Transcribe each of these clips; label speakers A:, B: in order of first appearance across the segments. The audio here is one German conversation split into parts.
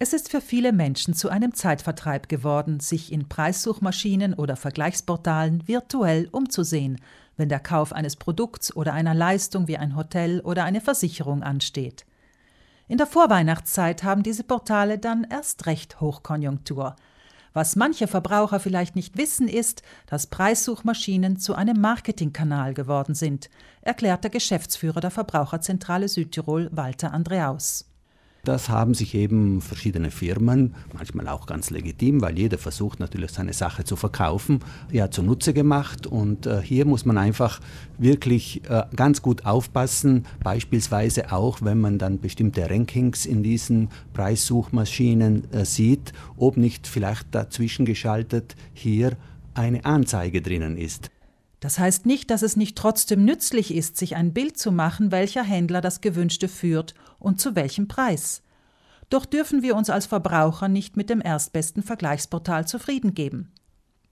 A: Es ist für viele Menschen zu einem Zeitvertreib geworden, sich in Preissuchmaschinen oder Vergleichsportalen virtuell umzusehen, wenn der Kauf eines Produkts oder einer Leistung wie ein Hotel oder eine Versicherung ansteht. In der Vorweihnachtszeit haben diese Portale dann erst recht Hochkonjunktur. Was manche Verbraucher vielleicht nicht wissen, ist, dass Preissuchmaschinen zu einem Marketingkanal geworden sind, erklärt der Geschäftsführer der Verbraucherzentrale Südtirol Walter Andreaus.
B: Das haben sich eben verschiedene Firmen, manchmal auch ganz legitim, weil jeder versucht natürlich seine Sache zu verkaufen, ja zunutze gemacht. Und äh, hier muss man einfach wirklich äh, ganz gut aufpassen, beispielsweise auch, wenn man dann bestimmte Rankings in diesen Preissuchmaschinen äh, sieht, ob nicht vielleicht dazwischen geschaltet hier eine Anzeige drinnen ist.
A: Das heißt nicht, dass es nicht trotzdem nützlich ist, sich ein Bild zu machen, welcher Händler das gewünschte führt und zu welchem Preis. Doch dürfen wir uns als Verbraucher nicht mit dem erstbesten Vergleichsportal zufrieden geben.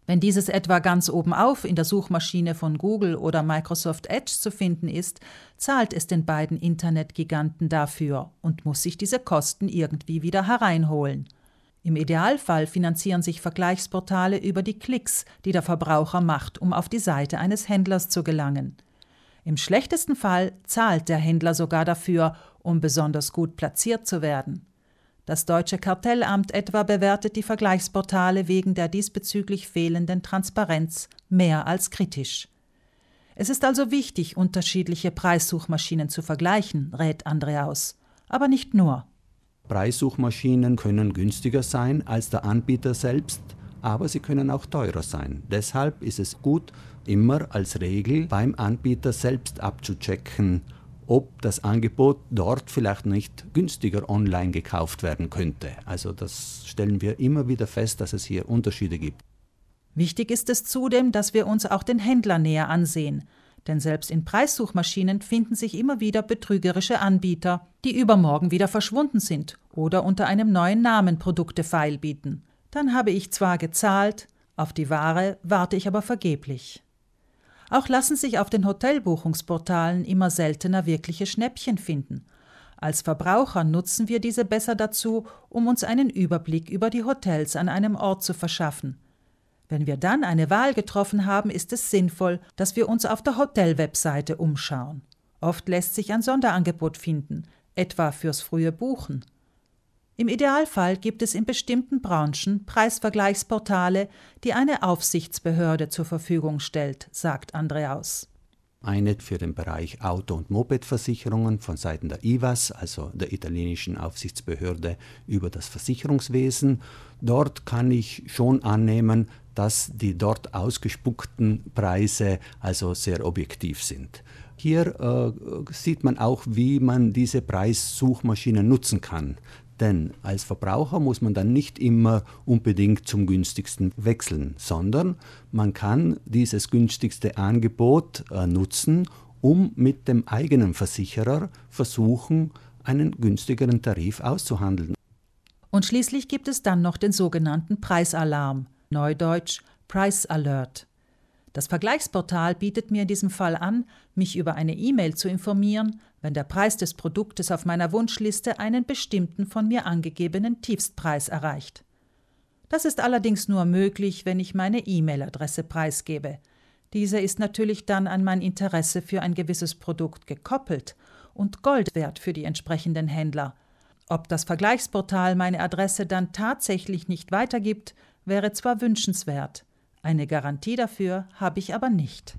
A: Wenn dieses etwa ganz oben auf in der Suchmaschine von Google oder Microsoft Edge zu finden ist, zahlt es den beiden Internetgiganten dafür und muss sich diese Kosten irgendwie wieder hereinholen. Im Idealfall finanzieren sich Vergleichsportale über die Klicks, die der Verbraucher macht, um auf die Seite eines Händlers zu gelangen. Im schlechtesten Fall zahlt der Händler sogar dafür, um besonders gut platziert zu werden. Das deutsche Kartellamt etwa bewertet die Vergleichsportale wegen der diesbezüglich fehlenden Transparenz mehr als kritisch. Es ist also wichtig, unterschiedliche Preissuchmaschinen zu vergleichen, rät Andreaus. Aber nicht nur.
B: Preissuchmaschinen können günstiger sein als der Anbieter selbst, aber sie können auch teurer sein. Deshalb ist es gut, immer als Regel beim Anbieter selbst abzuchecken, ob das Angebot dort vielleicht nicht günstiger online gekauft werden könnte. Also das stellen wir immer wieder fest, dass es hier Unterschiede gibt.
A: Wichtig ist es zudem, dass wir uns auch den Händler näher ansehen. Denn selbst in Preissuchmaschinen finden sich immer wieder betrügerische Anbieter, die übermorgen wieder verschwunden sind oder unter einem neuen Namen Produkte feilbieten. Dann habe ich zwar gezahlt, auf die Ware warte ich aber vergeblich. Auch lassen sich auf den Hotelbuchungsportalen immer seltener wirkliche Schnäppchen finden. Als Verbraucher nutzen wir diese besser dazu, um uns einen Überblick über die Hotels an einem Ort zu verschaffen. Wenn wir dann eine Wahl getroffen haben, ist es sinnvoll, dass wir uns auf der Hotel-Webseite umschauen. Oft lässt sich ein Sonderangebot finden, etwa fürs frühe Buchen. Im Idealfall gibt es in bestimmten Branchen Preisvergleichsportale, die eine Aufsichtsbehörde zur Verfügung stellt, sagt Andreaus.
B: Eine für den Bereich Auto- und Mopedversicherungen von Seiten der IVAS, also der italienischen Aufsichtsbehörde über das Versicherungswesen. Dort kann ich schon annehmen, dass die dort ausgespuckten Preise also sehr objektiv sind. Hier äh, sieht man auch, wie man diese Preissuchmaschinen nutzen kann. Denn als Verbraucher muss man dann nicht immer unbedingt zum günstigsten wechseln, sondern man kann dieses günstigste Angebot äh, nutzen, um mit dem eigenen Versicherer versuchen, einen günstigeren Tarif auszuhandeln.
A: Und schließlich gibt es dann noch den sogenannten Preisalarm, neudeutsch Price Alert. Das Vergleichsportal bietet mir in diesem Fall an, mich über eine E-Mail zu informieren, wenn der Preis des Produktes auf meiner Wunschliste einen bestimmten von mir angegebenen Tiefstpreis erreicht. Das ist allerdings nur möglich, wenn ich meine E-Mail-Adresse preisgebe. Diese ist natürlich dann an mein Interesse für ein gewisses Produkt gekoppelt und Gold wert für die entsprechenden Händler. Ob das Vergleichsportal meine Adresse dann tatsächlich nicht weitergibt, wäre zwar wünschenswert, eine Garantie dafür habe ich aber nicht.